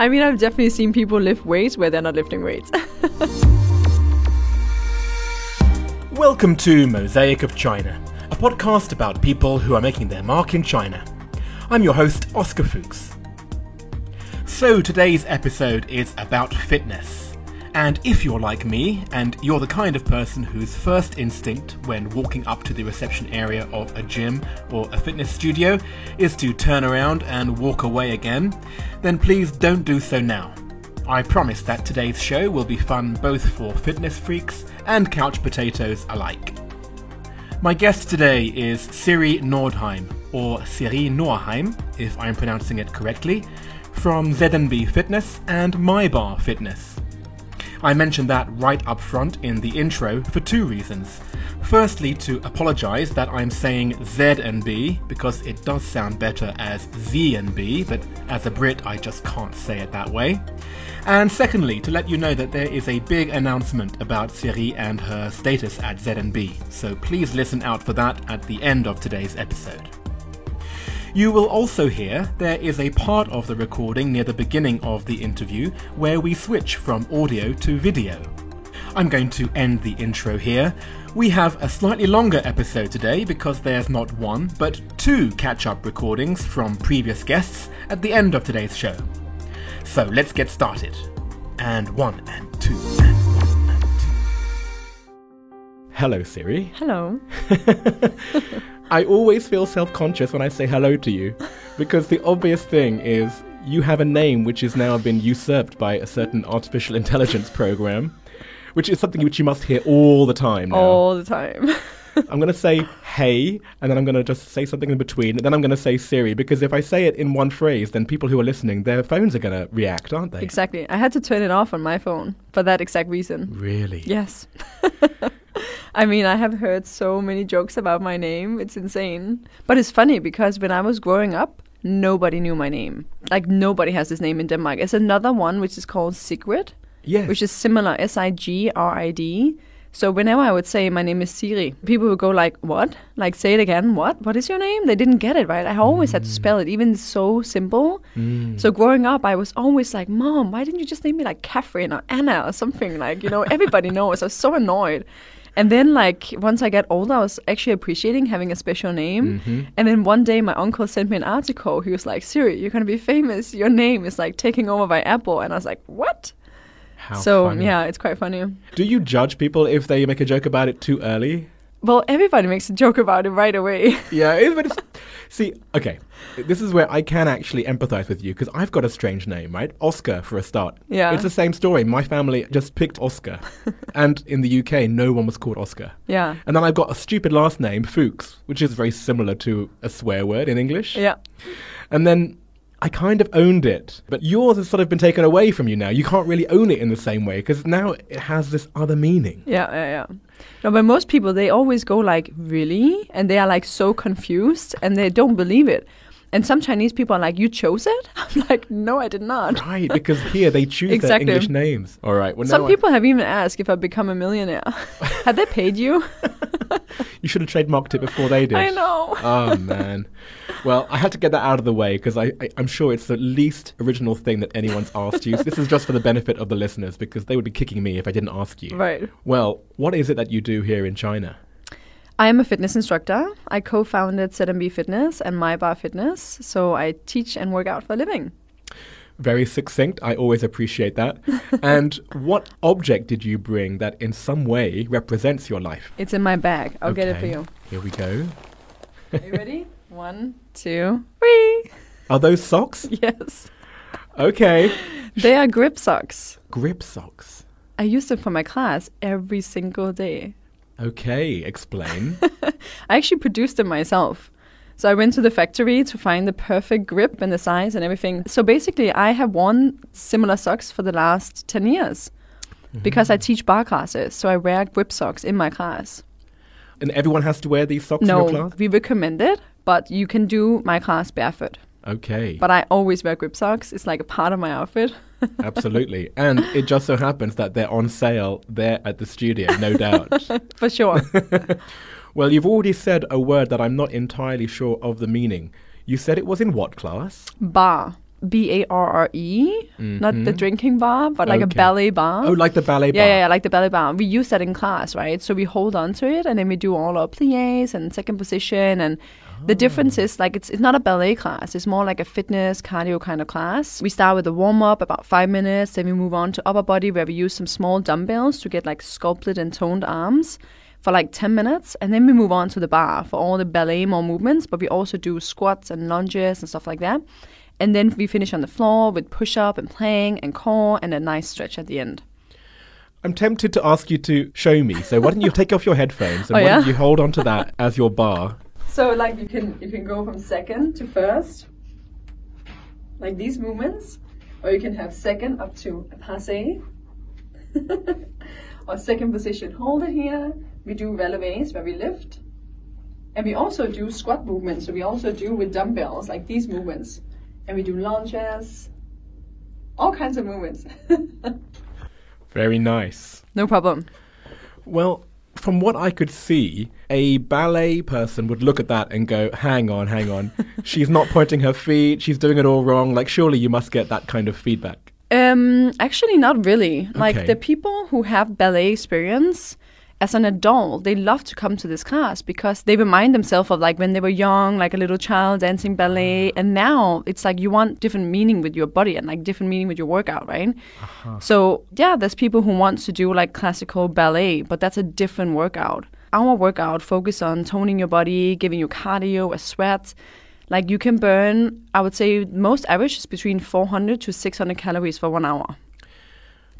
I mean, I've definitely seen people lift weights where they're not lifting weights. Welcome to Mosaic of China, a podcast about people who are making their mark in China. I'm your host, Oscar Fuchs. So, today's episode is about fitness. And if you're like me, and you're the kind of person whose first instinct when walking up to the reception area of a gym or a fitness studio is to turn around and walk away again, then please don't do so now. I promise that today's show will be fun both for fitness freaks and couch potatoes alike. My guest today is Siri Nordheim, or Siri Norheim, if I'm pronouncing it correctly, from Z&B Fitness and MyBar Fitness. I mentioned that right up front in the intro for two reasons. Firstly, to apologise that I'm saying Z and B because it does sound better as Z and B, but as a Brit I just can't say it that way. And secondly, to let you know that there is a big announcement about Siri and her status at Z&B, so please listen out for that at the end of today's episode. You will also hear there is a part of the recording near the beginning of the interview where we switch from audio to video. I'm going to end the intro here. We have a slightly longer episode today because there's not one, but two catch up recordings from previous guests at the end of today's show. So let's get started. And one and two and one and two. Hello, Siri. Hello. I always feel self conscious when I say hello to you because the obvious thing is you have a name which has now been usurped by a certain artificial intelligence program, which is something which you must hear all the time now. All the time. I'm going to say hey, and then I'm going to just say something in between, and then I'm going to say Siri, because if I say it in one phrase, then people who are listening, their phones are going to react, aren't they? exactly. I had to turn it off on my phone for that exact reason. Really? Yes. I mean, I have heard so many jokes about my name. It's insane. But it's funny because when I was growing up, nobody knew my name. Like, nobody has this name in Denmark. It's another one which is called Sigrid, Yes. which is similar S I G R I D. So whenever I would say my name is Siri, people would go like, "What? Like say it again? What? What is your name?" They didn't get it right. I always had to mm. spell it, even so simple. Mm. So growing up, I was always like, "Mom, why didn't you just name me like Catherine or Anna or something like you know everybody knows?" I was so annoyed. And then like once I got older, I was actually appreciating having a special name. Mm-hmm. And then one day my uncle sent me an article. He was like, "Siri, you're gonna be famous. Your name is like taking over by Apple." And I was like, "What?" How so funny. yeah, it's quite funny. Do you judge people if they make a joke about it too early? Well, everybody makes a joke about it right away. Yeah, but see, okay, this is where I can actually empathize with you because I've got a strange name, right? Oscar for a start. Yeah. It's the same story. My family just picked Oscar, and in the UK, no one was called Oscar. yeah. And then I've got a stupid last name, Fuchs, which is very similar to a swear word in English. Yeah. And then I kind of owned it. But yours has sort of been taken away from you now. You can't really own it in the same way because now it has this other meaning. Yeah, yeah, yeah. No, but most people they always go like, "Really?" and they are like so confused and they don't believe it. And some Chinese people are like, "You chose it?" I'm like, "No, I did not." Right, because here they choose Exactly. their English names. All right. Well, Some now I- people have even asked if I become a millionaire. Had they paid you? you should have trademarked it before they did. I know. Oh man. Well, I had to get that out of the way because I, I, I'm sure it's the least original thing that anyone's asked you. So this is just for the benefit of the listeners because they would be kicking me if I didn't ask you. Right. Well, what is it that you do here in China? I am a fitness instructor. I co-founded Z&B Fitness and MyBar Fitness, so I teach and work out for a living. Very succinct. I always appreciate that. and what object did you bring that in some way represents your life? It's in my bag. I'll get it for you. Here we go. Are you ready? One, two, three. Are those socks? Yes. Okay. They are grip socks. Grip socks. I use them for my class every single day. Okay, explain. I actually produced them myself. So I went to the factory to find the perfect grip and the size and everything. So basically, I have worn similar socks for the last 10 years mm-hmm. because I teach bar classes. So I wear grip socks in my class. and everyone has to wear these socks in your class? No, we recommend it, but you can do my class barefoot. Okay. But I always wear grip socks. It's like a part of my outfit. Absolutely. And it just so happens that they're on sale there at the studio, no doubt. for sure. well, you've already said a word that I'm not entirely sure of the meaning. You said it was in what class? bar. B A R R E, not the mm-hmm. drinking bar, but like a Okay. ballet bar. Oh, like the ballet bar. Yeah, yeah, yeah, like the belly bar. We use that in class, right? So we hold on to it and then we do all our plies and second position. And the difference is like it's, it's not a ballet class, it's more like a fitness cardio kind of class. We start with a warm up, about five minutes, then we move on to upper body where we use some small dumbbells to get like sculpted and toned arms for like 10 minutes. And then we move on to the bar for all the ballet more movements, but we also do squats and lunges and stuff like that. And then we finish on the floor with push up and plank and core and a nice stretch at the end. I'm tempted to ask you to show me. So why don't you take off your headphones and Oh, why don't you hold on to that as your bar? So like you can you can go from second to first, like these movements, or you can have second up to a passe, or second position. Hold it here. We do releves where we lift, and we also do squat movements. So we also do with dumbbells like these movements, and we do lunges, all kinds of movements. Very nice. no problem. Well, from what I could see, a ballet person would look at that and go, hang on, hang on. she's not pointing her feet. She's doing it all wrong. Like, surely you must get that kind of feedback. Um, actually, not really. Okay. Like the people who have ballet experience as an adult, they love to come to this class because they remind themselves of like when they were young, like a little child dancing ballet, mm-hmm. and now it's like you want different meaning with your body and like different meaning with your workout, right? Uh-huh. So yeah, there's people who want to do like classical ballet, but that's a different workout. Our workout focus on toning your body, giving you cardio, a sweat. Like you can burn, I would say most average is between 400 to 600 calories for one hour.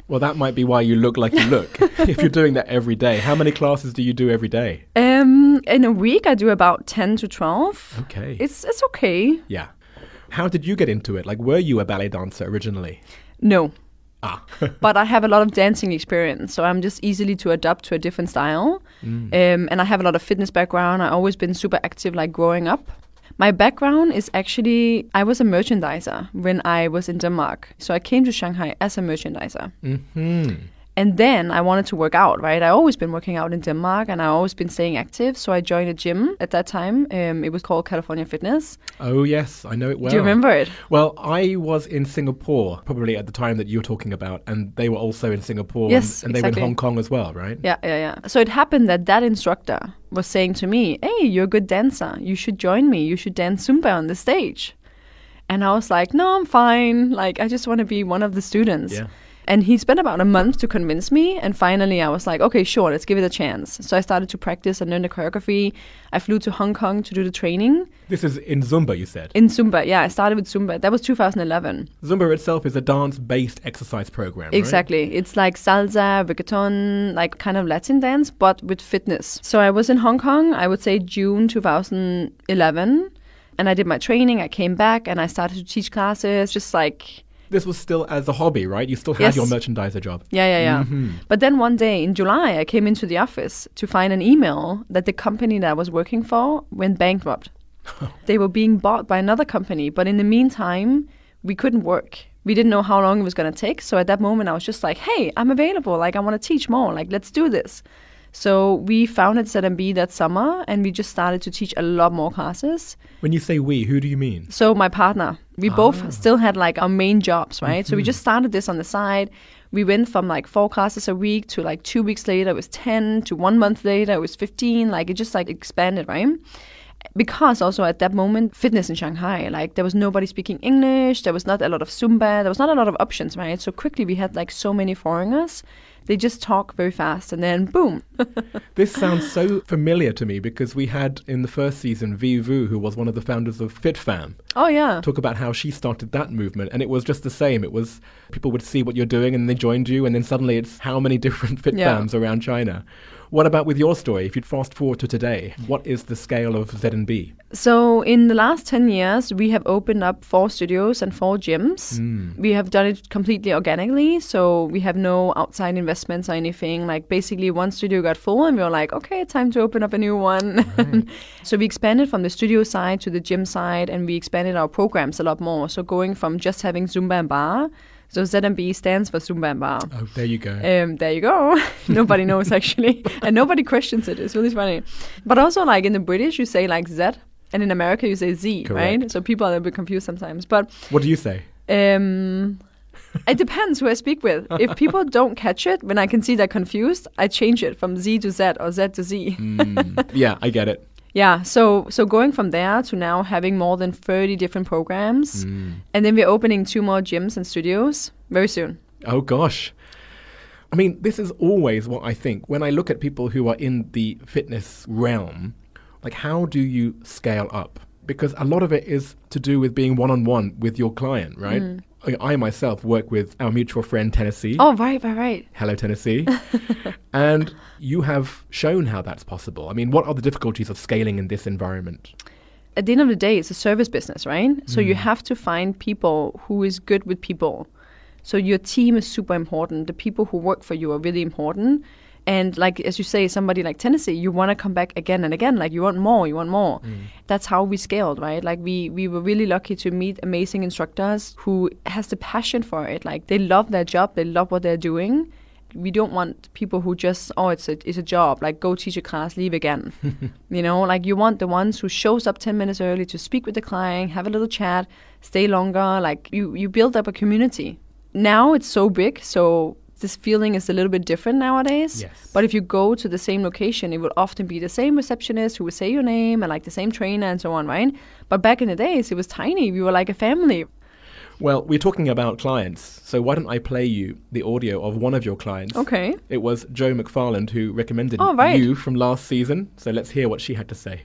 Well, that might be why you look like you look. if you're doing that every day, how many classes do you do every day? Um, in a week, I do about 10 to 12. Okay. It's it's okay. yeah. How did you get into it? Like, were you a ballet dancer originally? No, Ah. but I have a lot of dancing experience, so I'm just easily to adapt to a different style. Um, and I have a lot of fitness background. I've always been super active, like growing up. My background is actually I was a merchandiser when I was in Denmark. So I came to Shanghai as a merchandiser. hmm And then I wanted to work out, right? I always been working out in Denmark and I always been staying active. So I joined a gym at that time. Um, it was called California Fitness. Oh, yes, I know it well. Do you remember it? Well, I was in Singapore probably at the time that you're talking about, and they were also in Singapore, Yes, and, and they were in. Hong Kong as well, right? Yeah, yeah, yeah. So it happened that that instructor was saying to me, "Hey, you're a good dancer. You should join me. You should dance Zumba on the stage." And I was like, "No, I'm fine. Like, I just want to be one of the students." Yeah. And he spent about a month to convince me, and finally I was like, "Okay, sure, let's give it a chance." So I started to practice and learn the choreography. I flew to Hong Kong to do the training This is in Zumba, you said. in Zumba. Yeah, I started with Zumba. That was 2011. Zumba itself is a dance-based exercise program, right? Exactly. It's like salsa, reggaeton, like kind of Latin dance, but with fitness. So I was in Hong Kong, I would say June 2011, and I did my training. I came back and I started to teach classes, just like, This was still as a hobby, right? You still had Yes. your merchandiser job. yeah, yeah, yeah. Mhm. But then one day in July, I came into the office to find an email that the company that I was working for went bankrupt. they were being bought by another company, but in the meantime, we couldn't work. We didn't know how long it was going to take. So at that moment, I was just like, hey, I'm available. Like, I want to teach more. Like, let's do this. So we founded Z&B that summer and we just started to teach a lot more classes. When you say we, who do you mean? So my partner, we ah. both still had like our main jobs, right? So we mm-hmm. just started this on the side. We went from like four classes a week to like two weeks later it was 10 to one month later it was 15. Like it just like expanded, right? Because also at that moment, fitness in Shanghai, like there was nobody speaking English, there was not a lot of Zumba, there was not a lot of options, right? So quickly we had like so many foreigners. They just talk very fast and then boom. This sounds so familiar to me because we had in the first season Vi Vu, who was one of the founders of FitFam, oh yeah. talk about how she started that movement, and it was just the same. It was people would see what you're doing, and they joined you, and then suddenly it's how many different fit Yeah. around China. What about with your story? If you'd fast forward to today, what is the scale of Z&B? So in the last 10 years, we have opened up four studios and four gyms. Hmm. We have done it completely organically, so we have no outside investments or anything. Like basically one studio got full and we were like, okay, it's time to open up a new one. so we expanded from the studio side to the gym side and we expanded our programs a lot more. So going from just having Zumba and Bar, so Z&B stands for Zumba and Bar. Oh, there you go. Um, there you go. nobody knows actually, and nobody questions it. It's really funny. But also, like in the British, you say like Z. and in America you say Z, Correct. right? So people are a bit confused sometimes. But What do you say? um, it depends who I speak with. If people don't catch it when I can see they're confused, I change it from Z to Z or Z to Z. Mm, yeah, I get it. Yeah, so so going from there to now having more than 30 different programs. Mm. And then we're opening two more gyms and studios very soon. Oh gosh. I mean, this is always what I think when I look at people who are in the fitness realm. Like, how do you scale up? Because a lot of it is to do with being one on one with your client, right? I, I myself work with our mutual friend Tennessee. Oh, right, right, right. Hello, Tennessee. and you have shown how that's possible. I mean, what are the difficulties of scaling in this environment? At the end of the day, it's a service business, right? So you hmm. have to find people who is good with people. So your team is super important. The people who work for you are really important. And like as you say, somebody like Tennessee, you want to come back again and again. Like you want more, you want more. Mm. That's how we scaled, right? Like we we were really lucky to meet amazing instructors who has the passion for it. Like they love their job, they love what they're doing. We don't want people who just oh it's a it's a job like go teach a class leave again. you know, like you want the ones who shows up ten minutes early to speak with the client, have a little chat, stay longer. Like you you build up a community. Now it's so big, so this feeling is a little bit different nowadays. Yes. But if you go to the same location, it will often be the same receptionist who will say your name and like the same trainer and so on, right? But back in the days, it was tiny. We were like a family. Well, we're talking about clients, so why don't I play you the audio of one of your clients? Okay. It was Joe McFarland who recommended Oh, right. you from last season, so let's hear what she had to say.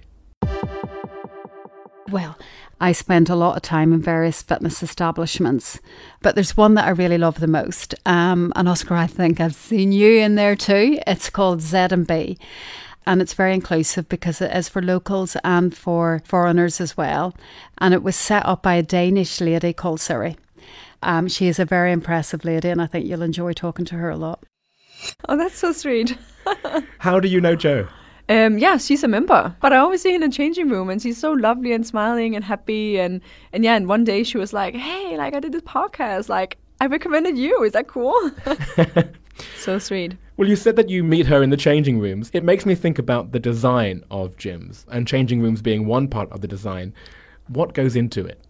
Well, I spent a lot of time in various fitness establishments, but there's one that I really love the most. Um, and Oscar, I think I've seen you in there too. It's called Z&B. And it's very inclusive because it is for locals and for foreigners as well. And it was set up by a Danish lady called Siri. Um, she is a very impressive lady, and I think you'll enjoy talking to her a lot. Oh, that's so sweet. How do you know Joe? Um, yeah, she's a member, but I always see her in the changing room, and she's so lovely and smiling and happy, and and yeah. And one day she was like, "Hey, like I did this podcast, like I recommended you. Is that cool?" so sweet. Well, you said that you meet her in the changing rooms. It makes me think about the design of gyms, and changing rooms being one part of the design. What goes into it?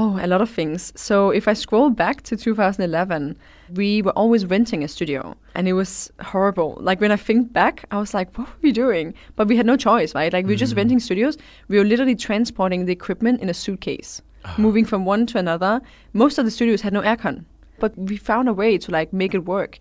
Oh, a lot of things. So if I scroll back to 2011, we were always renting a studio and it was horrible. Like when I think back, I was like, what were we doing? But we had no choice, right? Like we were just mm-hmm. renting studios. We were literally transporting the equipment in a suitcase, ah. moving from one to another. Most of the studios had no aircon, but we found a way to like make it work.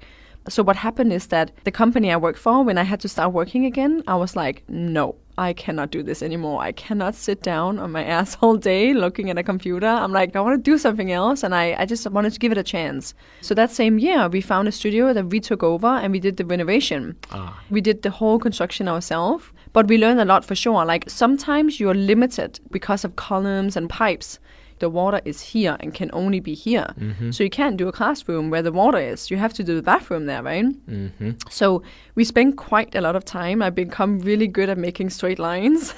So what happened is that the company I worked for, when I had to start working again, I was like, no, I cannot do this anymore. I cannot sit down on my ass all day looking at a computer. I'm like, I want to do something else. And I, I just wanted to give it a chance. So that same year, we found a studio that we took over and we did the renovation. Ah. We did the whole construction ourselves. But we learned a lot for sure. Like sometimes you're limited because of columns and pipes. The water is here and can only be here. So you can't do a classroom where the water is. You have to do the bathroom there, right? Mm-hmm. So we spend quite a lot of time. I've become really good at making straight lines.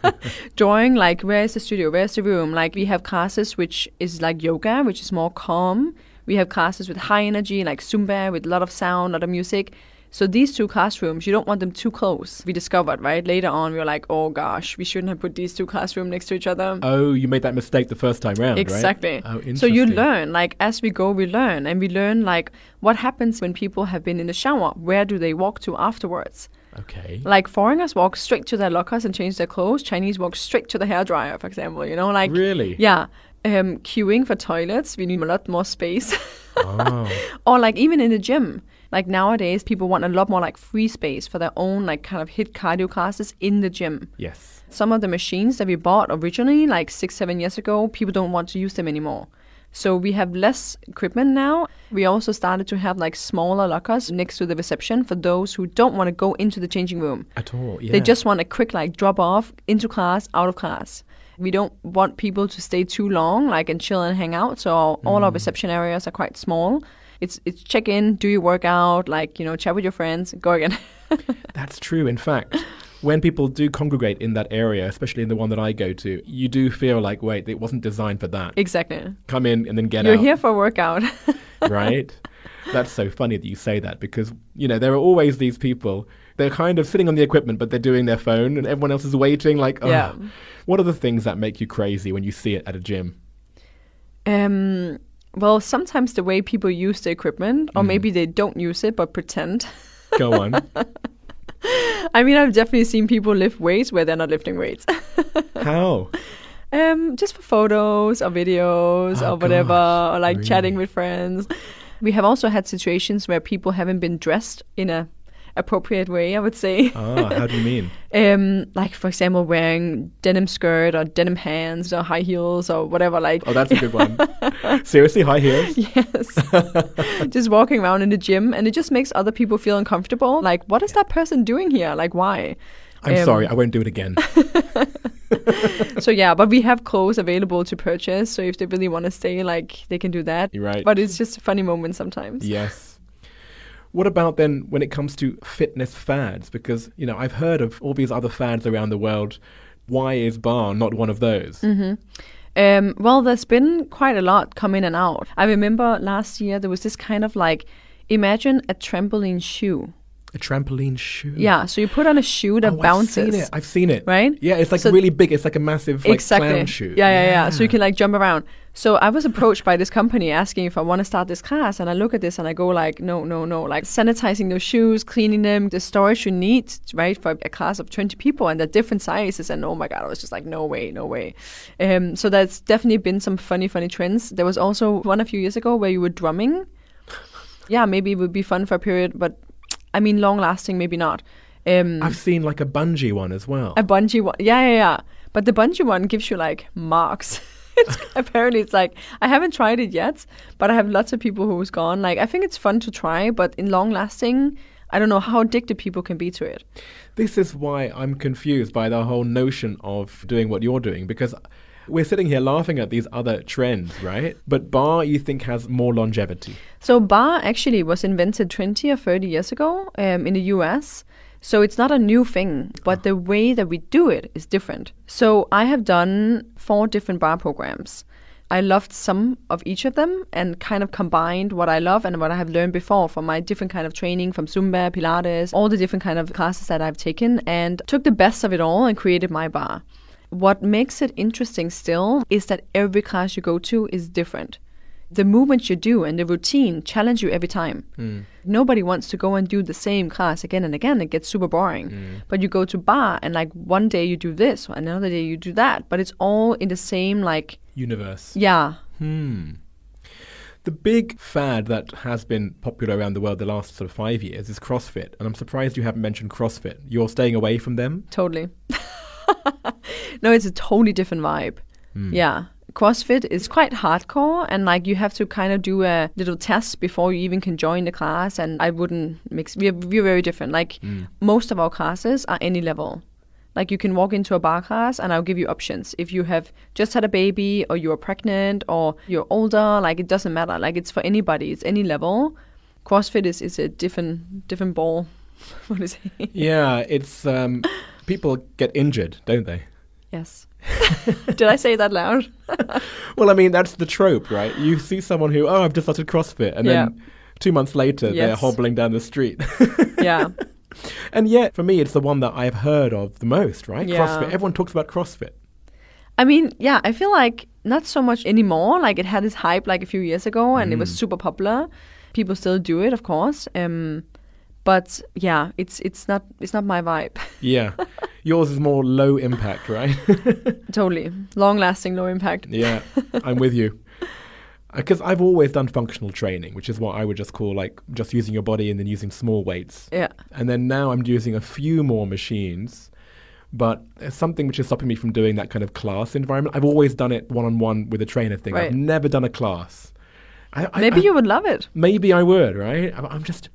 Drawing like where is the studio, where's the room? Like we have classes which is like yoga, which is more calm. We have classes with high energy, like Zumba, with a lot of sound, a lot of music. So these two classrooms, you don't want them too close. We discovered, right? Later on, we were like, oh gosh, we shouldn't have put these two classrooms next to each other. Oh, you made that mistake the first time round, Exactly. right? Oh, interesting. so you learn, like as we go, we learn, and we learn like what happens when people have been in the shower. Where do they walk to afterwards? Okay. Like foreigners walk straight to their lockers and change their clothes. Chinese walk straight to the hairdryer, for example. You know, like Really? yeah. Um, queuing for toilets, we need a lot more space. Oh. or like even in the gym. Like nowadays, people want a lot more like free space for their own like kind of HIIT cardio classes in the gym. yes. Some of the machines that we bought originally, like six, seven years ago, people don't want to use them anymore. So we have less equipment now. We also started to have like smaller lockers next to the reception for those who don't want to go into the changing room. At all. Yeah. They just want a quick like drop off into class, out of class. We don't want people to stay too long, like and chill and hang out. So all, all our mm. reception areas are quite small. It's it's check in, do your workout, like you know, chat with your friends, go again. That's true. In fact, when people do congregate in that area, especially in the one that I go to, you do feel like, wait, it wasn't designed for that. exactly. Come in and then get out. You're here for a workout. right? That's so funny that you say that because, you know, there are always these people they're kind of sitting on the equipment, but they're doing their phone, and everyone else is waiting. Like, oh. Yeah. What are the things that make you crazy when you see it at a gym? Um, well, sometimes the way people use the equipment, or maybe they don't use it but pretend. Go on. I mean, I've definitely seen people lift weights where they're not lifting weights. How? um, just for photos or videos Oh, or whatever, gosh, or like chatting with friends. We have also had situations where people haven't been dressed in a appropriate way. I would say. Ah, how do you mean? Um, like for example, wearing denim skirt or denim pants or high heels or whatever. Like, Oh, that's a good one. Seriously, high heels? yes, just walking around in the gym, and it just makes other people feel uncomfortable. Like, what is that person doing here? Like, why? I'm Um, sorry, I won't do it again. So yeah, but we have clothes available to purchase. So if they really want to stay, like, they can do that. You're right. But it's just a funny moment sometimes. Yes. What about then when it comes to fitness fads? Because, you know, I've heard of all these other fads around the world. Why is bar not one of those? Um, well, there's been quite a lot come in and out. I remember last year there was this kind of like, imagine a trampoline shoe. A trampoline shoe. Yeah, so you put on a shoe that oh, bounces. I've seen it. I've seen it. Right? Yeah, it's like So- really big. It's like a massive like exactly. clown shoe. Yeah, yeah, yeah, So you can like jump around. So I was approached by this company asking if I want to start this class, and I look at this and I go like, no, no, no, like sanitizing those shoes, cleaning them, the storage you need, right, for a class of twenty people, and they're different sizes. And oh my god, I was just like, no way, no way. Um, so that's definitely been some funny, funny trends. There was also one a few years ago where you were drumming. Yeah, maybe it would be fun for a period, but I mean, long lasting, maybe not. Um, I've seen like a bungee one as well. a bungee one. Yeah, yeah, yeah. But the bungee one gives you like marks. it's, apparently, it's like I haven't tried it yet, but I have lots of people who's gone. Like I think it's fun to try, but in long lasting, I don't know how addicted people can be to it. This is why I'm confused by the whole notion of doing what you're doing because we're sitting here laughing at these other trends, right? But bar, you think, has more longevity. So bar actually was invented 20 or 30 years ago um, in the US. So it's not a new thing, but the way that we do it is different. So I have done four different bar programs. I loved some of each of them and kind of combined what I love and what I have learned before from my different kind of training from Zumba, Pilates, all the different kind of classes that I've taken and took the best of it all and created my bar. What makes it interesting still is that every class you go to is different the movements you do and the routine challenge you every time. Nobody wants to go and do the same class again and again. It gets super boring. But you go to bar and like one day you do this, another day you do that. But it's all in the same like Universe. yeah. Hmm. The big fad that has been popular around the world the last sort of five years is CrossFit, and I'm surprised you haven't mentioned CrossFit. You're staying away from them. Totally. no, it's a totally different vibe. Yeah. CrossFit is quite hardcore and like you have to kind of do a little test before you even can join the class and I wouldn't mix we're, we're very different. Like most of our classes are any level. Like you can walk into a bar class and I'll give you options. If you have just had a baby or you're pregnant or you're older, like it doesn't matter. Like it's for anybody, it's any level. CrossFit is, is a different different ball. what is it? Yeah, it's um, people get injured, don't they? Yes. Did I say that loud? Well, I mean that's the trope, right? You see someone who, oh, I've just started CrossFit, and then two months later they're hobbling down the street. yeah. and yet, for me, it's the one that I've heard of the most, right? Yeah. CrossFit. Everyone talks about CrossFit. I mean, yeah, I feel like not so much anymore. Like it had its hype like a few years ago and it was super popular. People still do it, of course. Um but yeah, it's it's not it's not my vibe. Yeah, yours is more low impact, right? totally. Long lasting, low impact. Yeah, I'm with you. Uh, because I've always done functional training, which is what I would just call like just using your body and then using small weights. Yeah. And then now I'm using a few more machines, but it's something which is stopping me from doing that kind of class environment. I've always done it one on one with a trainer thing. Right. I've never done a class. I, I- Maybe I- you would love it. Maybe I would, right? I'm I'm just.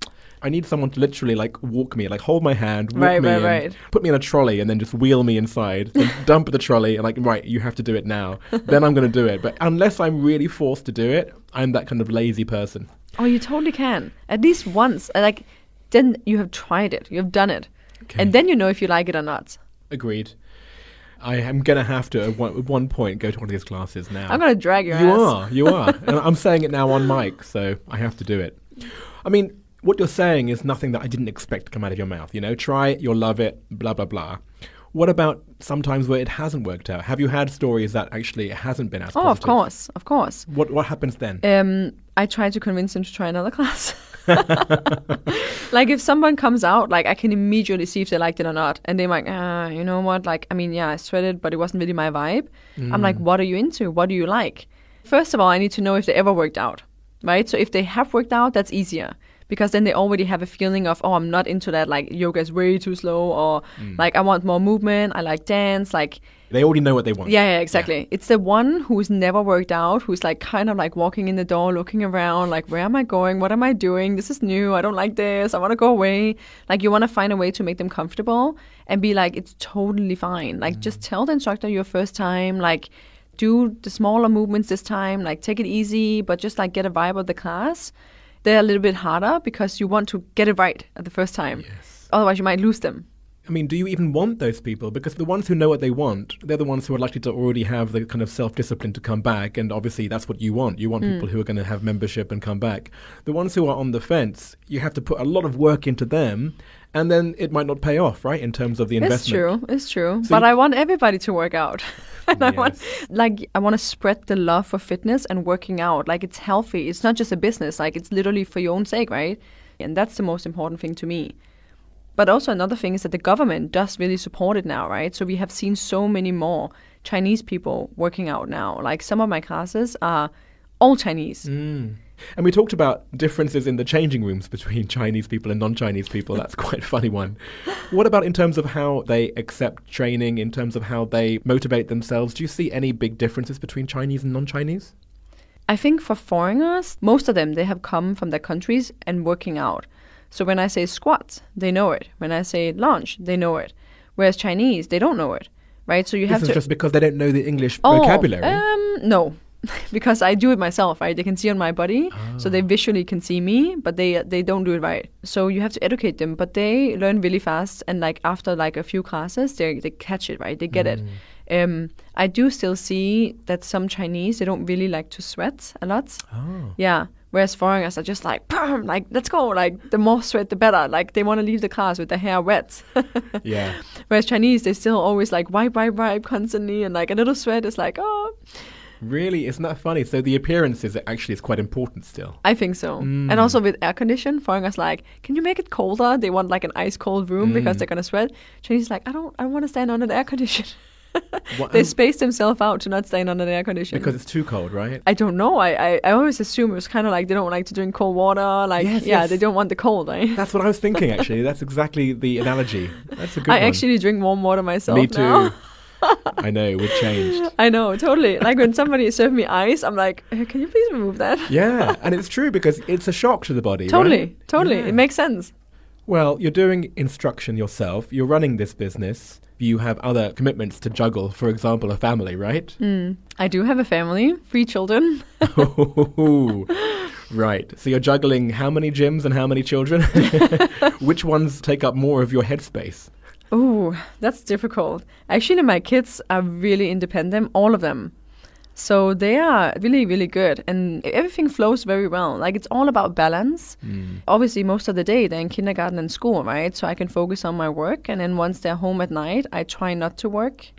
I need someone to literally like walk me, like hold my hand, walk Right, me right, in, right. put me in a trolley, and then just wheel me inside, then dump the trolley, and like, right, you have to do it now. then I'm going to do it. But unless I'm really forced to do it, I'm that kind of lazy person. Oh, you totally can. At least once. Uh, Like then you have tried it. You have done it. Okay. And then you know if you like it or not. Agreed. I am going to have to at one, at one point go to one of these classes now. I'm gonna drag your you ass. You are, you are, and I'm saying it now on mic, so I have to do it. I mean, what you're saying is nothing that I didn't expect to come out of your mouth. You know, try it, you'll love it, blah, blah, blah. What about sometimes where it hasn't worked out? Have you had stories that actually it hasn't been as Oh, of course, of course. What, what happens then? Um, I try to convince them to try another class. like if someone comes out, like I can immediately see if they liked it or not, and they're like, ah, you know what? Like, I mean, yeah, I sweated, but it wasn't really my vibe. I'm like, what are you into? What do you like? First of all, I need to know if they ever worked out, right? So if they have worked out, that's easier because then they already have a feeling of, oh, I'm not into that. Like yoga is way too slow, or mm. like I want more movement. I like dance, like. They already know what they want. Yeah, yeah, exactly. It's the one who's never worked out, who's like kind of like walking in the door, looking around, like, where am I going? What am I doing? This is new. I don't like this. I want to go away. Like, you want to find a way to make them comfortable and be like, it's totally fine. Like, just mm. tell the instructor your first time, like, do the smaller movements this time, like, take it easy, but just like get a vibe of the class. They're a little bit harder because you want to get it right at the first time. Yes. Otherwise, you might lose them. I mean, do you even want those people? Because the ones who know what they want, they're the ones who are likely to already have the kind of self discipline to come back. And obviously, that's what you want. You want hmm. people who are going to have membership and come back. The ones who are on the fence, you have to put a lot of work into them. And then it might not pay off, right? In terms of the investment. It's true. It's true. So but I want everybody to work out. and I want like I want to spread the love for fitness and working out. Like it's healthy. It's not just a business. Like it's literally for your own sake, right? And that's the most important thing to me. But also another thing is that the government does really support it now, right? So we have seen so many more Chinese people working out now. Like some of my classes are all Chinese. Mm. And we talked about differences in the changing rooms between Chinese people and non Chinese people. That's quite a funny one. What about in terms of how they accept training, in terms of how they motivate themselves? Do you see any big differences between Chinese and non Chinese? I think for foreigners, most of them they have come from their countries and working out. So when I say squat, they know it. When I say lunge, they know it. Whereas Chinese, they don't know it, right? So you This have is to just because they don't know the English Oh, vocabulary. Um, no, because I do it myself, right? They can see on my body, so Ah. they visually can see me, but they they don't do it right. So you have to educate them, but they learn really fast, and like after like a few classes, they they catch it, right? They get it. Mm. Um, I do still see that some Chinese they don't really like to sweat a lot. oh. Yeah. Whereas foreigners are just like, "Pum," like let's go, like the more sweat the better. Like they want to leave the class with their hair wet. Yeah. Whereas Chinese, they still always like wipe, wipe, wipe constantly, and like a little sweat is like, oh, Really? Isn't that funny? So the appearances actually is quite important still. I think so. And hmm. also with air condition, foreigners like, can you make it colder? They want like an ice cold room hmm. because they're gonna sweat. Chinese like, I don't, I want to stand under the air condition. They um, space themselves out to not stand under the air condition. because it's too cold, right? I don't know. I, I, I always assume it was kind of like they don't like to drink cold water. Like, Yes, yeah, yes. they don't want the cold, right? That's what I was thinking, actually. That's exactly the analogy. That's a good I one. actually drink warm water myself. Me too. I know, we've changed. I know, totally. Like when somebody served me ice, I'm like, "Uh, can you please remove that? Yeah, and it's true because it's a shock to the body. Totally, right? totally. Yeah. It makes sense. Well, you're doing instruction yourself. You're running this business. You have other commitments to juggle. For example, a family, right? Mm. I do have a family, three children. right. So you're juggling how many gyms and how many children? Which ones take up more of your headspace? Ooh, that's difficult. Actually, my kids are really independent, all of them. So they are really, really good, and everything flows very well. Like it's all about balance. Mm. Obviously, most of the day they're in kindergarten and school, right? So I can focus on my work, and then once they're home at night, I try not to work.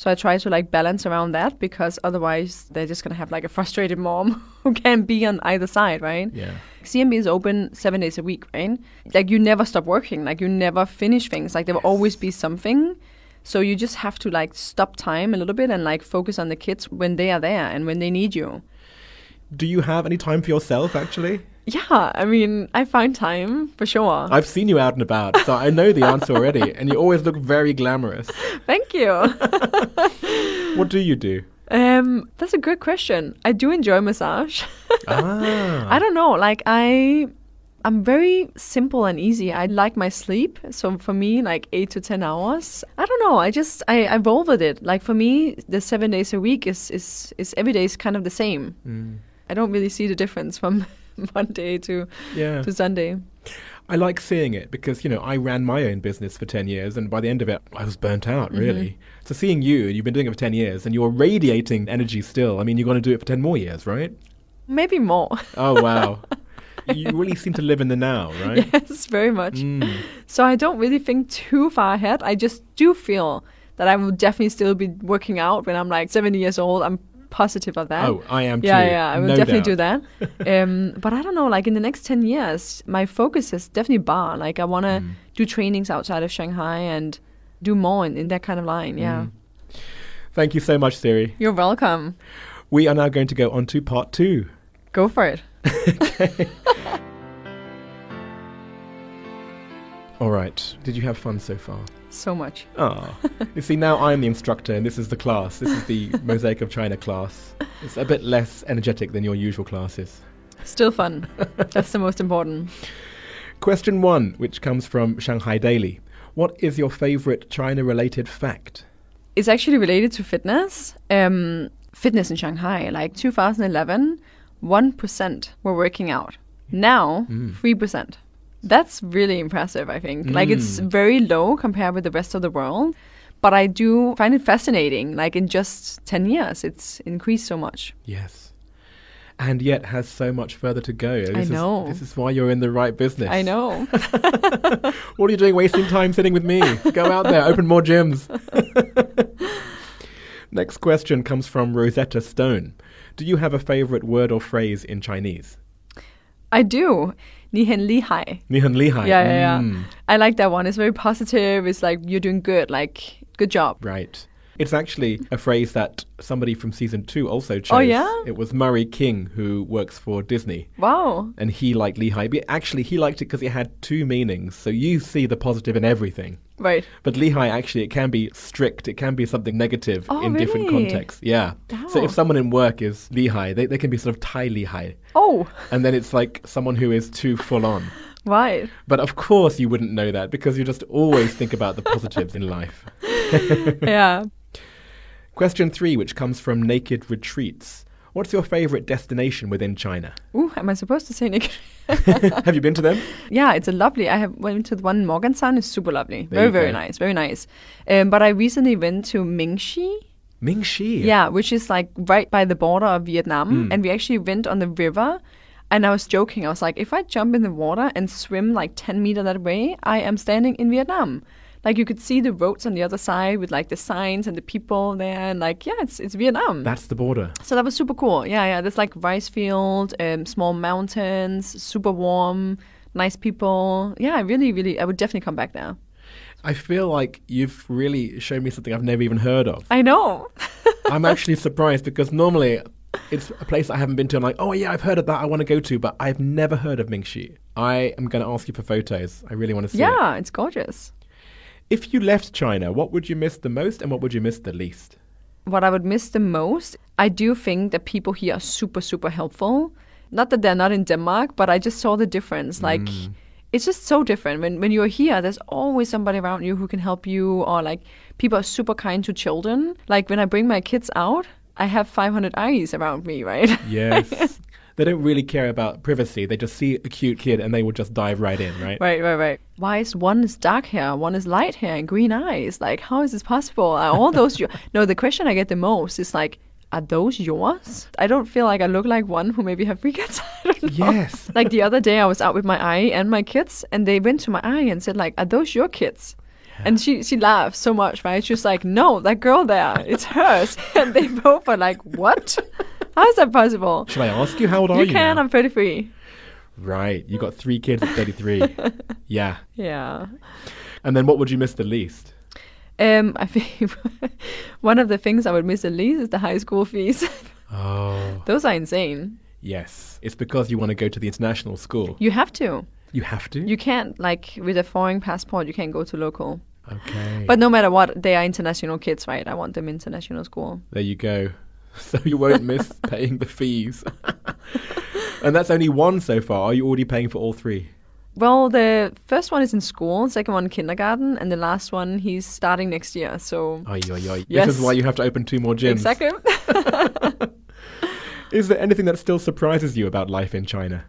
So I try to like balance around that because otherwise they're just gonna have like a frustrated mom who can't be on either side, right? Yeah. Z&B is open seven days a week, right? Like you never stop working, like you never finish things. Like there will always be something. So you just have to like stop time a little bit and like focus on the kids when they are there and when they need you. Do you have any time for yourself, actually? Yeah, I mean, I find time for sure. I've seen you out and about, so I know the answer already, and you always look very glamorous. Thank you. What do you do? um, that's a good question. I do enjoy massage. Ah. I don't know. Like I, I'm very simple and easy. I like my sleep. So for me, like eight to ten hours. I don't know. I just I, I roll with it. Like for me, the seven days a week is is is every day is kind of the same. Mm. I don't really see the difference from Monday to Yeah. to Sunday. I like seeing it because, you know, I ran my own business for 10 years and by the end of it, I was burnt out, really. So seeing you, and you've been doing it for 10 years and you're radiating energy still, I mean, you're going to do it for 10 more years, right? Maybe more. Oh, wow. you really seem to live in the now, right? Yes, very much. Mm. So I don't really think too far ahead. I just do feel that I will definitely still be working out when I'm like 70 years old. I'm positive of that. Oh, I am yeah, too. yeah, yeah. I will no definitely doubt. do that. um, but I don't know, like in the next 10 years, my focus is definitely bar. Like I want to Mm. do trainings outside of Shanghai and do more in, in that kind of line. Yeah. Mm. Thank you so much, Siri. You're welcome. We are now going to go on to part two. Go for it. All right. Did you have fun so far? So much. Ah, you see, now I'm the instructor and this is the class. This is the Mosaic of China class. It's a bit less energetic than your usual classes. Still fun. That's the most important. Question one, which comes from Shanghai Daily. What is your favorite China related fact? It's actually related to fitness. Um, fitness in Shanghai, like 2011, 1% were working out. Now, Mm. 3%. That's really impressive, I think. Like, it's Mm. very low compared with the rest of the world. But I do find it fascinating. Like, in just 10 years, it's increased so much. Yes. And yet has so much further to go. This is- know. this is why you're in the right business. I know. What are you doing wasting time sitting with me? Go out there, open more gyms. Next question comes from Rosetta Stone. Do you have a favorite word or phrase in Chinese? I do. 你很厉害. Ni hen li hai. Yeah, yeah, yeah. Mm, I like that one. It's very positive. It's like, you're doing good. Like, good job. right. It's actually a phrase that somebody from season two also oh, chose. Oh, yeah? It was Murray King, who works for Disney. Wow. And he liked lihai. But actually, he liked it because it had two meanings. So you see the positive in everything. Right. But lihai, actually, it can be strict. It can be something negative Oh, in different contexts. Yeah. So Oh. if someone in work is lihai, they, they can be sort of Tai lihai. Oh, And then it's like someone who is too full on. right. But of course, you wouldn't know that because you just always think about the positives in life. yeah. Question three, which comes from Naked Retreats. What's your favorite destination within China? Ooh, am I supposed to say Nick? Have you been to them? yeah, it's a lovely. I have went to the one in Moganshan. It's super lovely. There very, very nice. Very nice. Um, but I recently went to Mingshi. Mingshi. Yeah, which is like right by the border of Vietnam. Mm. And we actually went on the river. And I was joking. I was like, if I jump in the water and swim like 10 meter that way, I am standing in Vietnam. Like you could see the roads on the other side with like the signs and the people there. And like, yeah, it's, it's Vietnam. That's the border. So that was super cool. Yeah, yeah. There's like rice field, um, small mountains, super warm, nice people. Yeah, I really, really, I would definitely come back there. I feel like you've really shown me something I've never even heard of. I know. I'm actually surprised because normally it's a place I haven't been to. I'm like, oh yeah, I've heard of that. I want to go to, but I've never heard of Mingshi. I am going to ask you for photos. I really want to see it. yeah, it's gorgeous. If you left China, what would you miss the most and what would you miss the least? What I would miss the most, I do think that people here are super, super helpful. Not that they're not in Denmark, but I just saw the difference. Mm. Like, it's just so different. When when you're here, there's always somebody around you who can help you, or like people are super kind to children. Like when I bring my kids out, I have 500 eyes around me, right? Yes. they don't really care about privacy. They just see a cute kid and they will just dive right in, right? Right, right, right. Why is one is dark hair, one is light hair, and green eyes? Like, how is this possible? Are all those your? No, the question I get the most is like, are those yours? I don't feel like I look like one who maybe have rickets. I don't know. Yes. Like the other day, I was out with my ayi and my kids, and they went to my ayi and said, like, are those your kids? And she she laughed so much, right? She was like, "No, that girl there, it's hers." And they both were like, "What? How is that possible?" Should I ask you how old are You you? can. now? I'm 33. Right. You got three kids at 33. yeah. Yeah. And then what would you miss the least? Um, I think one of the things I would miss the least is the high school fees. Oh. Those are insane. Yes. It's because you want to go to the international school. You have to. You have to? You can't like with a foreign passport. You can't go to local. okay. But no matter what, they are international kids, right? I want them international school. There you go. So you won't miss paying the fees. and that's only one so far. Are you already paying for all three? Well, the first one is in school, second one kindergarten, and the last one he's starting next year. So Oy, oy, oy. Yes. This is why you have to open two more gyms. exactly. Is there anything that still surprises you about life in China?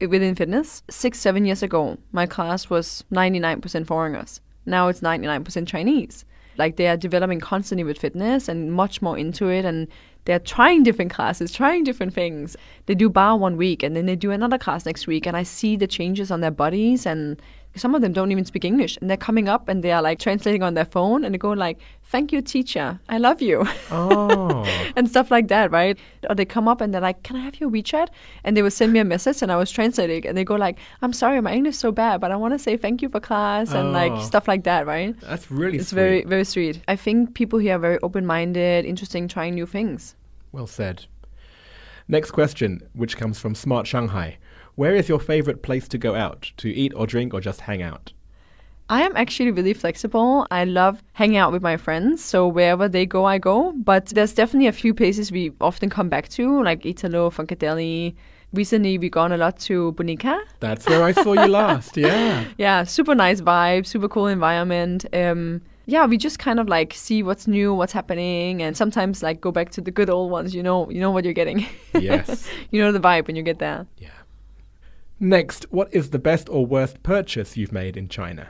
Within fitness, six seven years ago, my class was ninety nine percent foreigners. Now it's ninety nine percent Chinese. Like they are developing constantly with fitness and much more into it and they're trying different classes, trying different things. They do bar one week and then they do another class next week and I see the changes on their bodies and some of them don't even speak English and they're coming up and they are like translating on their phone and they go like, "Thank you, teacher. I love you." Oh. and stuff like that, right? Or they come up and they're like, "Can I have your WeChat?" And they will send me a message and I was translating and they go like, "I'm sorry, my English is so bad, but I want to say thank you for class and Oh. like stuff like that, right?" That's really It's sweet. very very sweet. I think people here are very open-minded, interesting, trying new things. Well said. Next question, which comes from Smart Shanghai. Where is your favorite place to go out to eat or drink or just hang out? I am actually really flexible. I love hanging out with my friends, so wherever they go, I go. But there's definitely a few places we often come back to, like Italo, Funkadeli. Recently, we've gone a lot to Bonica. That's where I saw you last. Yeah. Yeah, super nice vibe, super cool environment. Um, yeah, we just kind of like see what's new, what's happening, and sometimes like go back to the good old ones. You know, you know what you're getting. Yes. you know the vibe when you get there. Yeah. Next, what is the best or worst purchase you've made in China?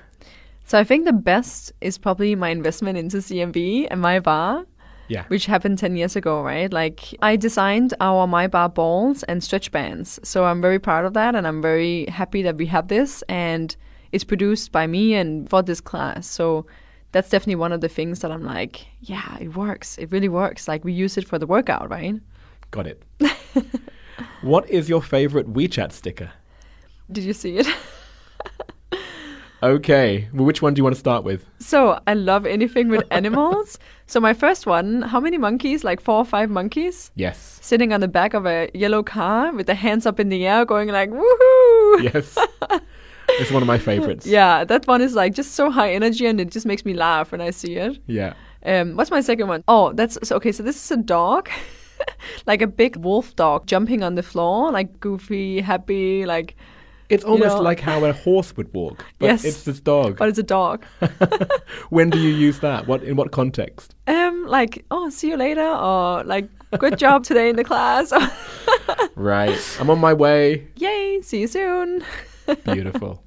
So I think the best is probably my investment into Z&B and my bar. Yeah. which happened 10 years ago, right? Like, I designed our My Bar balls and stretch bands. So I'm very proud of that. And I'm very happy that we have this. And it's produced by me and for this class. So that's definitely one of the things that I'm like, yeah, it works. It really works. Like, we use it for the workout, right? Got it. what is your favorite WeChat sticker? Did you see it? Okay. Well, which one do you want to start with? so I love anything with animals. so my first one, how many monkeys? Like four or five monkeys? Yes. Sitting on the back of a yellow car with the hands up in the air going like, woohoo! Yes. It's one of my favorites. Yeah, that one is like just so high energy and it just makes me laugh when I see it. Yeah. Um, what's my second one? Oh, that's so, okay. So this is a dog, like a big wolf dog jumping on the floor, like goofy, happy, like. It's almost know- like how a horse would walk, but Yes. it's this dog. But it's a dog. when do you use that? What in what context? um, like oh, see you later, or like good job today in the class. Right. I'm on my way. Yay, see you soon. Beautiful.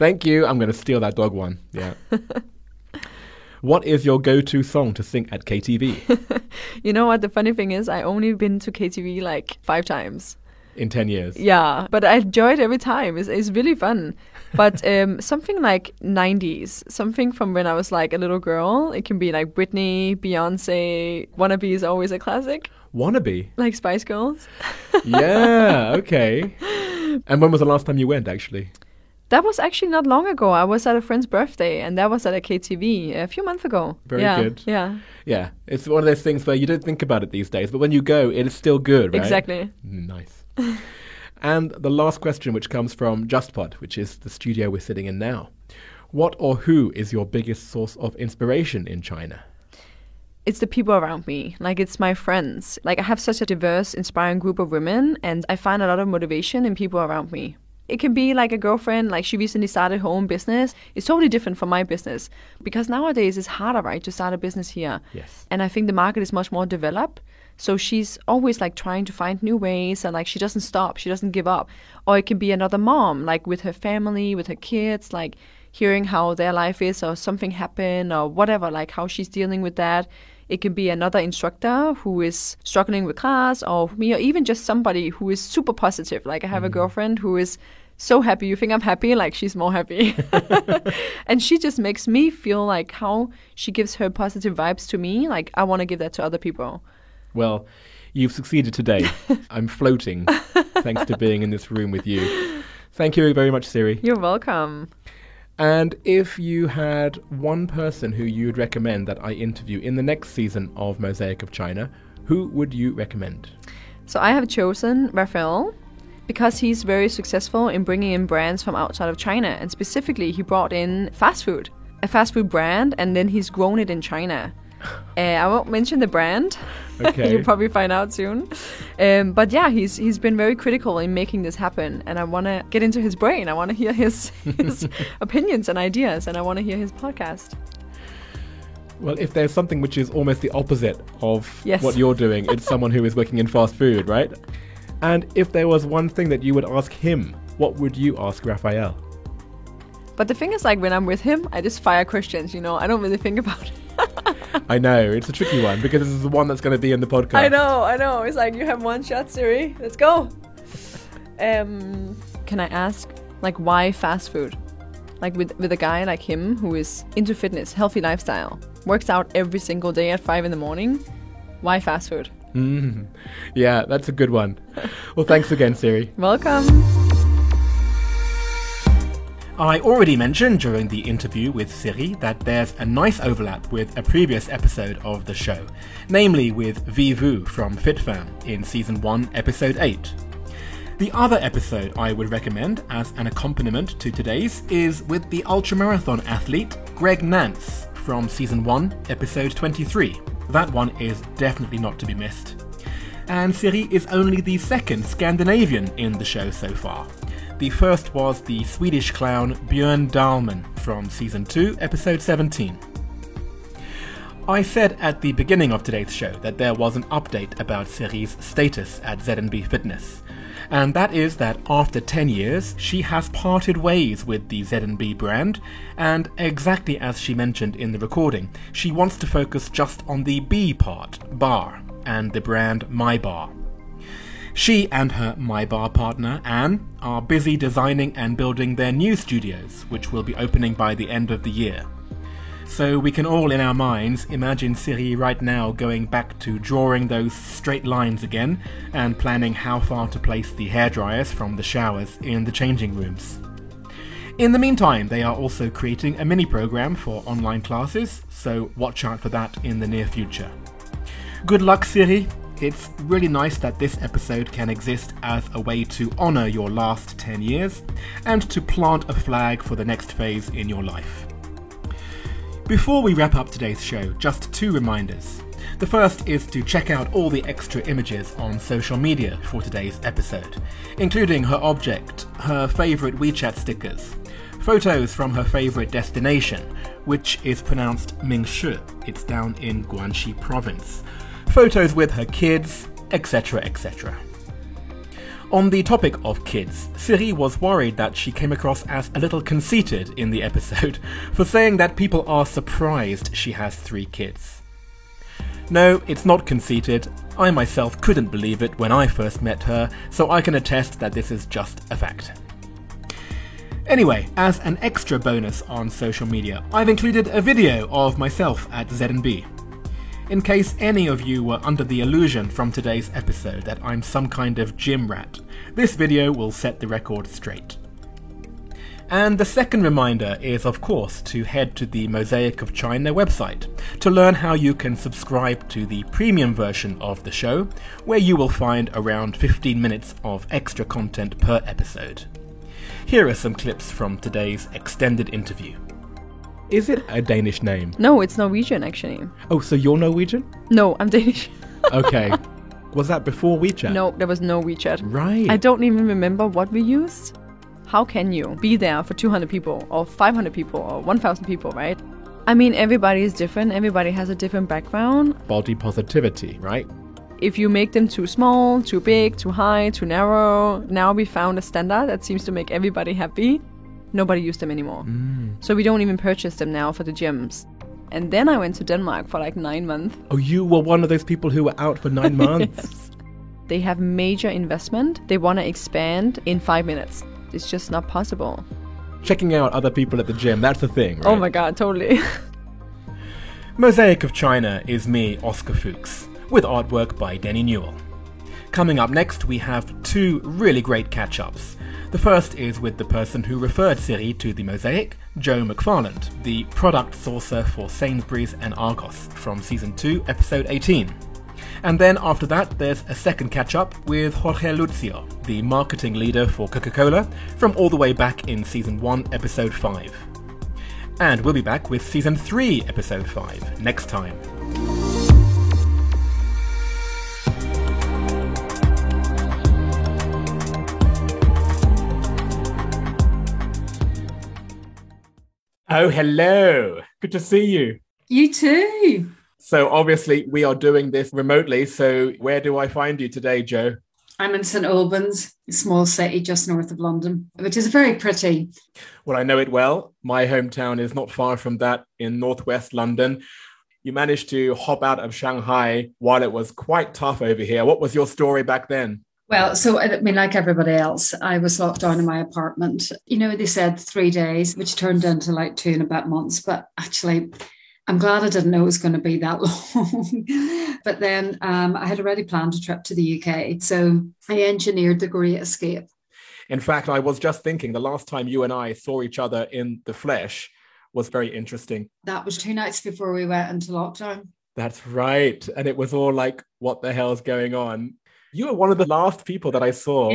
Thank you. I'm going to steal that dog one. Yeah. what is your go-to song to sing at KTV You know what? The funny thing is, I only been to KTV like five times. in 10 years? Yeah, but I enjoy it every time. It's, it's really fun. But um, something like 90s, something from when I was like a little girl. It can be like Britney, Beyonce, Wannabe is always a classic, Wannabe. like Spice Girls. Yeah, okay. And when was the last time you went actually? That was actually not long ago. I was at a friend's birthday, and that was at a KTV a few months ago. Very yeah, good. Yeah, Yeah, it's one of those things where you don't think about it these days, but when you go, it is still good, right? exactly. Nice. and the last question, which comes from JustPod, which is the studio we're sitting in now. What or who is your biggest source of inspiration in China? it's the people around me. Like it's my friends. Like I have such a diverse, inspiring group of women, and I find a lot of motivation in people around me. It can be like a girlfriend, like she recently started her own business. It's totally different from my business because nowadays it's harder, right, to start a business here. Yes. And I think the market is much more developed. So she's always like trying to find new ways and like she doesn't stop, she doesn't give up. Or it can be another mom, like with her family, with her kids, like hearing how their life is or something happened or whatever, like how she's dealing with that. It can be another instructor who is struggling with class or me or even just somebody who is super positive. Like I have a mm. girlfriend who is so happy. You think I'm happy? Like she's more happy. and she just makes me feel like how she gives her positive vibes to me. Like I want to give that to other people. Well, you've succeeded today. I'm floating thanks to being in this room with you. Thank you very much, Siri. You're welcome. And if you had one person who you'd recommend that I interview in the next season of Mosaic of China, who would you recommend? So I have chosen Raphael because he's very successful in bringing in brands from outside of China. And specifically, he brought in fast food, a fast food brand, and then he's grown it in China. Uh, I won't mention the brand. Okay. You'll probably find out soon. Um, but yeah, he's he's been very critical in making this happen, and I want to get into his brain. I want to hear his his opinions and ideas, and I want to hear his podcast. Well, if there's something which is almost the opposite of Yes. what you're doing, it's someone who is working in fast food, right? And if there was one thing that you would ask him, what would you ask Raphael? But the thing is, like when I'm with him, I just fire questions. You know, I don't really think about it. I know it's a tricky one because this is the one that's going to be in the podcast. I know, I know. It's like you have one shot, Siri. Let's go. Um, can I ask, like, why fast food? Like with with a guy like him who is into fitness, healthy lifestyle, works out every single day at five in the morning. Why fast food? Mm. Yeah, that's a good one. Well, thanks again, Siri. Welcome. I already mentioned during the interview with Siri that there's a nice overlap with a previous episode of the show, namely with Vivu from FitFam in season 1, episode 8. The other episode I would recommend as an accompaniment to today's is with the ultramarathon athlete Greg Nance from season 1, episode 23. That one is definitely not to be missed. And Siri is only the second Scandinavian in the show so far. The first was the Swedish clown Björn Dahlman from season 2, episode 17. I said at the beginning of today's show that there was an update about Siri's status at Z&B Fitness and that is that after 10 years, she has parted ways with the Z&B brand, and exactly as she mentioned in the recording, she wants to focus just on the B part, bar, and the brand My Bar. She and her My Bar partner, Anne, are busy designing and building their new studios, which will be opening by the end of the year. So we can all in our minds imagine Siri right now going back to drawing those straight lines again and planning how far to place the hairdryers from the showers in the changing rooms. In the meantime, they are also creating a mini program for online classes, so watch out for that in the near future. Good luck, Siri. It's really nice that this episode can exist as a way to honour your last 10 years and to plant a flag for the next phase in your life. Before we wrap up today's show, just two reminders. The first is to check out all the extra images on social media for today's episode, including her object, her favourite WeChat stickers, photos from her favourite destination, which is pronounced Mingshi, it's down in Guangxi province, photos with her kids, etc. etc. On the topic of kids, Siri was worried that she came across as a little conceited in the episode for saying that people are surprised she has three kids. No, it's not conceited. I myself couldn't believe it when I first met her, so I can attest that this is just a fact. Anyway, as an extra bonus on social media, I've included a video of myself at Z&B in case any of you were under the illusion from today's episode that I'm some kind of gym rat. This video will set the record straight. And the second reminder is, of course, to head to the Mosaic of China website to learn how you can subscribe to the premium version of the show, where you will find around 15 minutes of extra content per episode. Here are some clips from today's extended interview. Is it a Danish name? No, it's Norwegian actually. Oh, so you're Norwegian? No, I'm Danish. okay. Was that before WeChat? No, there was no WeChat. Right. I don't even remember what we used. How can you be there for 200 people or 500 people or 1,000 people, right? I mean, everybody is different. Everybody has a different background. Body positivity, right? If you make them too small, too big, too high, too narrow, now we found a standard that seems to make everybody happy nobody used them anymore. Mm. So we don't even purchase them now for the gyms. And then I went to Denmark for like nine months. Oh, you were one of those people who were out for nine months. yes. They have major investment. They want to expand in five minutes. It's just not possible. Checking out other people at the gym, that's the thing, right? Oh my god, totally. Mosaic of China is me, Oscar Fuchs, with artwork by Denny Newell. Coming up next, we have two really great catch ups. The first is with the person who referred Siri to the mosaic, Joe McFarland, the product sourcer for Sainsbury's and Argos from season 2, episode 18. And then after that, there's a second catch up with Jorge Lucio, the marketing leader for Coca Cola, from all the way back in season 1, episode 5. And we'll be back with season 3, episode 5, next time. Oh, hello. Good to see you. You too. So, obviously, we are doing this remotely. So, where do I find you today, Joe? I'm in St Albans, a small city just north of London, which is very pretty. Well, I know it well. My hometown is not far from that in northwest London. You managed to hop out of Shanghai while it was quite tough over here. What was your story back then? Well, so I mean, like everybody else, I was locked down in my apartment. You know, they said three days, which turned into like two and a bit months. But actually, I'm glad I didn't know it was going to be that long. but then um, I had already planned a trip to the UK. So I engineered the Great Escape. In fact, I was just thinking the last time you and I saw each other in the flesh was very interesting. That was two nights before we went into lockdown. That's right. And it was all like, what the hell's going on? You were one of the last people that I saw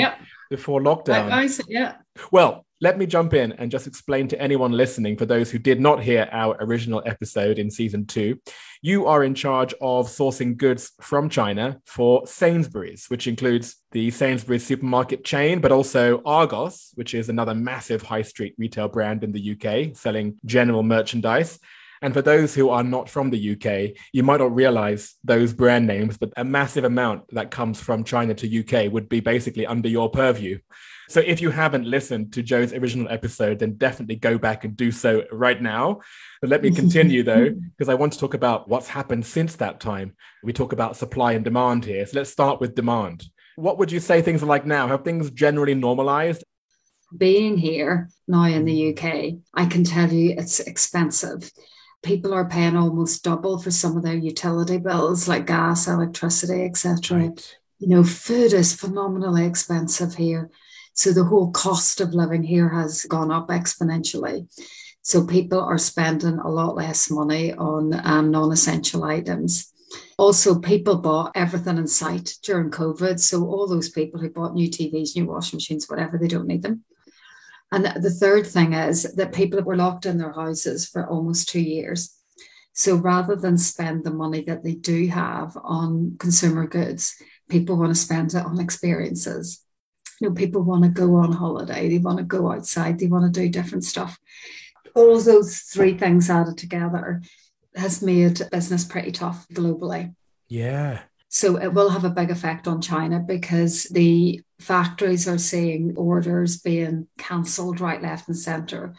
before lockdown. I, I, yeah. Well, let me jump in and just explain to anyone listening, for those who did not hear our original episode in season two, you are in charge of sourcing goods from China for Sainsbury's, which includes the Sainsbury's supermarket chain, but also Argos, which is another massive high street retail brand in the UK selling general merchandise. And for those who are not from the UK, you might not realize those brand names, but a massive amount that comes from China to UK would be basically under your purview. So if you haven't listened to Joe's original episode, then definitely go back and do so right now. But let me continue though, because I want to talk about what's happened since that time. We talk about supply and demand here. So let's start with demand. What would you say things are like now? Have things generally normalized? Being here now in the mm. UK, I can tell you it's expensive people are paying almost double for some of their utility bills like gas electricity etc right. you know food is phenomenally expensive here so the whole cost of living here has gone up exponentially. So people are spending a lot less money on um, non essential items. Also, people bought everything in sight during COVID. So, all those people who bought new TVs, new washing machines, whatever, they don't need them. And the third thing is that people were locked in their houses for almost two years. So, rather than spend the money that they do have on consumer goods, people want to spend it on experiences you know, people want to go on holiday, they want to go outside, they want to do different stuff. All those three things added together has made business pretty tough globally. Yeah. So it will have a big effect on China because the factories are seeing orders being cancelled right, left, and centre.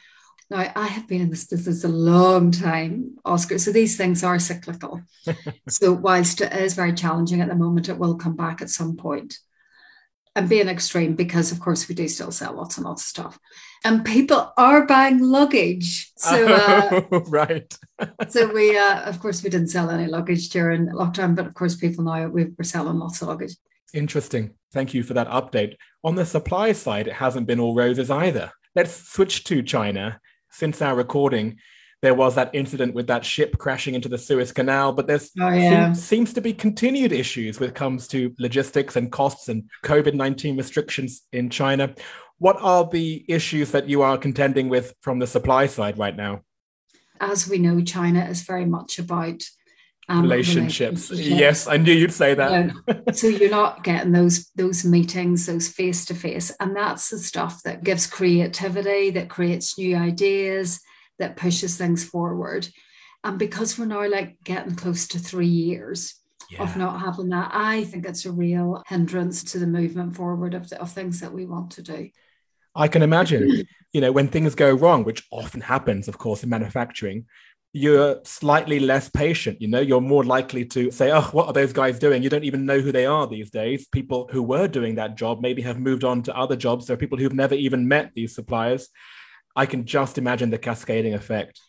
Now, I have been in this business a long time, Oscar. So these things are cyclical. so, whilst it is very challenging at the moment, it will come back at some point and being extreme because of course we do still sell lots and lots of stuff and people are buying luggage so uh, oh, right so we uh, of course we didn't sell any luggage during lockdown but of course people know we were selling lots of luggage interesting thank you for that update on the supply side it hasn't been all roses either let's switch to china since our recording there was that incident with that ship crashing into the Suez Canal, but there's oh, yeah. seems, seems to be continued issues when it comes to logistics and costs and COVID 19 restrictions in China. What are the issues that you are contending with from the supply side right now? As we know, China is very much about um, relationships. relationships. Yes, I knew you'd say that. so you're not getting those those meetings, those face to face, and that's the stuff that gives creativity, that creates new ideas, that pushes things forward. And because we're now like getting close to three years yeah. of not having that, I think it's a real hindrance to the movement forward of, the, of things that we want to do. I can imagine, you know, when things go wrong, which often happens, of course, in manufacturing, you're slightly less patient. You know, you're more likely to say, oh, what are those guys doing? You don't even know who they are these days. People who were doing that job maybe have moved on to other jobs. There are people who've never even met these suppliers. I can just imagine the cascading effect.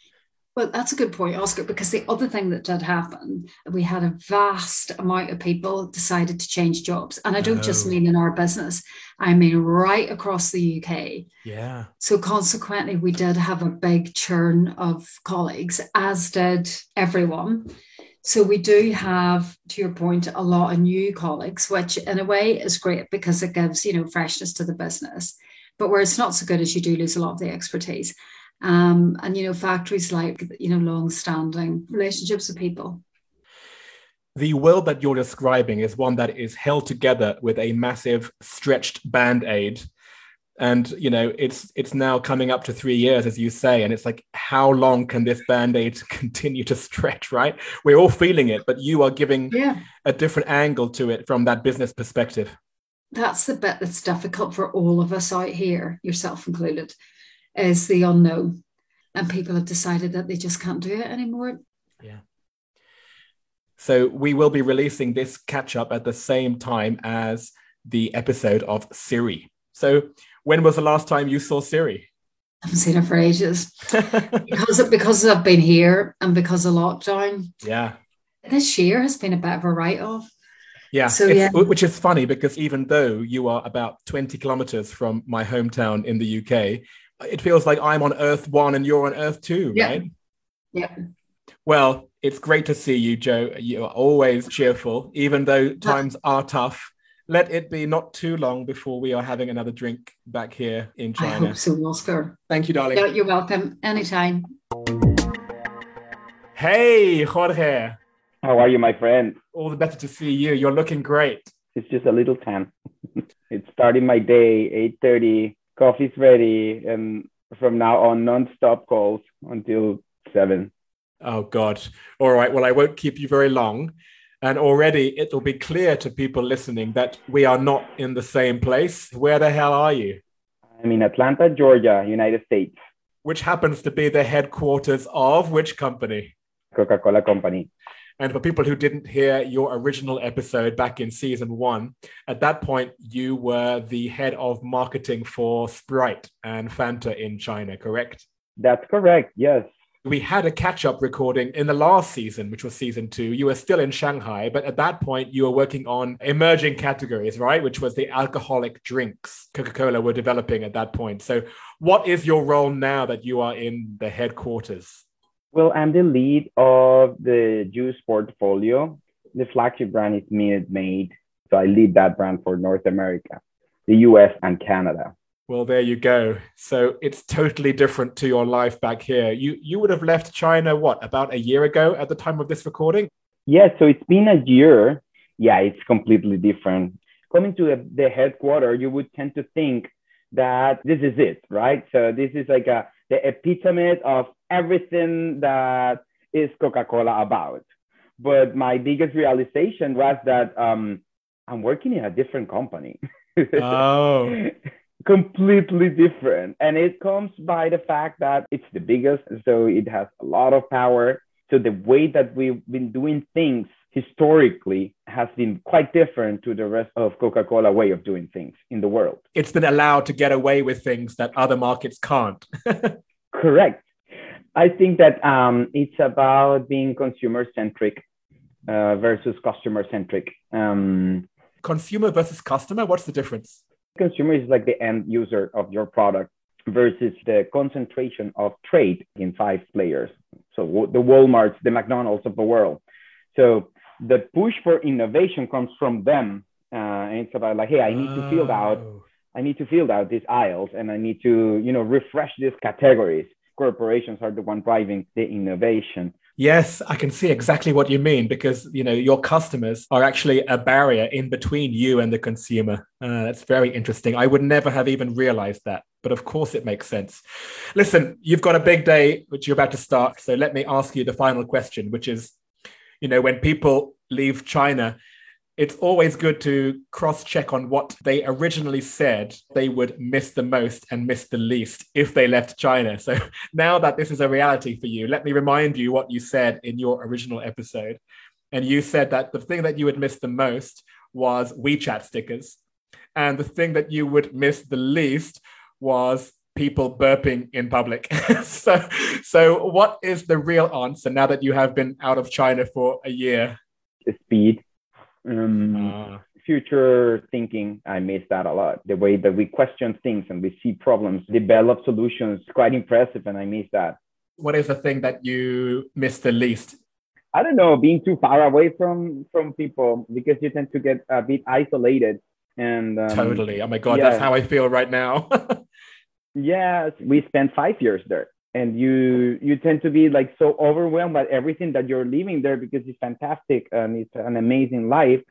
Well, that's a good point, Oscar, because the other thing that did happen, we had a vast amount of people decided to change jobs. And I don't oh. just mean in our business, I mean right across the UK. Yeah. So consequently, we did have a big churn of colleagues, as did everyone. So we do have, to your point, a lot of new colleagues, which in a way is great because it gives, you know, freshness to the business. But where it's not so good is you do lose a lot of the expertise. Um, and you know, factories like you know, long-standing relationships with people. The world that you're describing is one that is held together with a massive stretched band-aid and you know it's it's now coming up to three years as you say and it's like how long can this band-aid continue to stretch right we're all feeling it but you are giving yeah. a different angle to it from that business perspective That's the bit that's difficult for all of us out here, yourself included, is the unknown. And people have decided that they just can't do it anymore. Yeah. So we will be releasing this catch up at the same time as the episode of Siri. So when was the last time you saw Siri? I haven't seen her for ages because of, because I've been here and because of lockdown. Yeah, this year has been a bit of a write off. Yeah, so, yeah, which is funny because even though you are about twenty kilometers from my hometown in the UK, it feels like I'm on Earth One and you're on Earth Two, yeah. right? Yeah. Well, it's great to see you, Joe. You are always cheerful, even though times are tough let it be not too long before we are having another drink back here in China. I hope so, Oscar. Thank you, darling. You're welcome. Anytime. Hey, Jorge. How are you, my friend? All the better to see you. You're looking great. It's just a little tan. it's starting my day, 8.30. Coffee's ready. And from now on, non-stop calls until 7. Oh, God. All right. Well, I won't keep you very long. And already it'll be clear to people listening that we are not in the same place. Where the hell are you? I'm in Atlanta, Georgia, United States. Which happens to be the headquarters of which company? Coca Cola Company. And for people who didn't hear your original episode back in season one, at that point, you were the head of marketing for Sprite and Fanta in China, correct? That's correct, yes we had a catch up recording in the last season, which was season two. You were still in Shanghai, but at that point, you were working on emerging categories, right? Which was the alcoholic drinks Coca Cola were developing at that point. So, what is your role now that you are in the headquarters? Well, I'm the lead of the juice portfolio. The flagship brand is Minute Maid. So, I lead that brand for North America, the US, and Canada. Well, there you go. So it's totally different to your life back here. You you would have left China what about a year ago at the time of this recording? Yeah, so it's been a year. Yeah, it's completely different. Coming to the, the headquarters, you would tend to think that this is it, right? So this is like a the epitome of everything that is Coca-Cola about. But my biggest realization was that um, I'm working in a different company. Oh. completely different. And it comes by the fact that it's the biggest, so it has a lot of power. So the way that we've been doing things historically has been quite different to the rest of Coca-Cola way of doing things in the world. It's been allowed to get away with things that other markets can't. Correct. I think that um, it's about being consumer centric uh, versus customer centric. Um, consumer versus customer. What's the difference? consumer is like the end user of your product versus the concentration of trade in five players. So the Walmarts, the McDonald's of the world. So the push for innovation comes from them. Uh, and it's about like, hey, I need to fill out, oh. I need to fill out these aisles and I need to, you know, refresh these categories. Corporations are the one driving the innovation. Yes, I can see exactly what you mean because you know your customers are actually a barrier in between you and the consumer. Uh, that's very interesting. I would never have even realized that, but of course it makes sense. Listen, you've got a big day which you're about to start, so let me ask you the final question, which is, you know, when people leave China, it's always good to cross check on what they originally said they would miss the most and miss the least if they left China. So now that this is a reality for you, let me remind you what you said in your original episode. And you said that the thing that you would miss the most was WeChat stickers. And the thing that you would miss the least was people burping in public. so, so what is the real answer now that you have been out of China for a year? Speed um, uh. Future thinking, I miss that a lot. The way that we question things and we see problems, develop solutions, quite impressive, and I miss that. What is the thing that you miss the least? I don't know, being too far away from from people because you tend to get a bit isolated. And um, totally, oh my god, yeah. that's how I feel right now. yes, we spent five years there and you you tend to be like so overwhelmed by everything that you're living there because it's fantastic and it's an amazing life.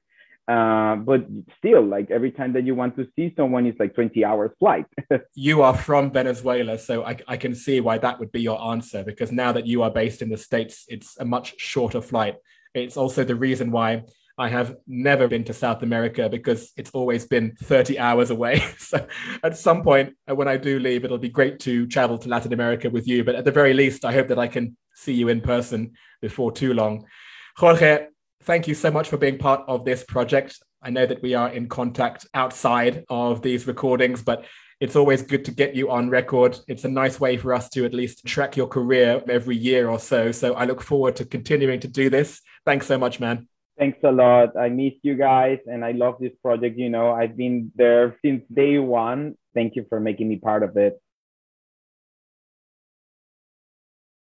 Uh, but still like every time that you want to see someone it's like 20 hours flight. You are from venezuela so I, I can see why that would be your answer because now that you are based in the states it's a much shorter flight. It's also the reason why I have never been to South America because it's always been 30 hours away. so at some point, uh, when I do leave, it'll be great to travel to Latin America with you. But at the very least, I hope that I can see you in person before too long. Jorge, thank you so much for being part of this project. I know that we are in contact outside of these recordings, but it's always good to get you on record. It's a nice way for us to at least track your career every year or so. So I look forward to continuing to do this. Thanks so much, man. Thanks a lot. I miss you guys and I love this project. You know, I've been there since day one. Thank you for making me part of it.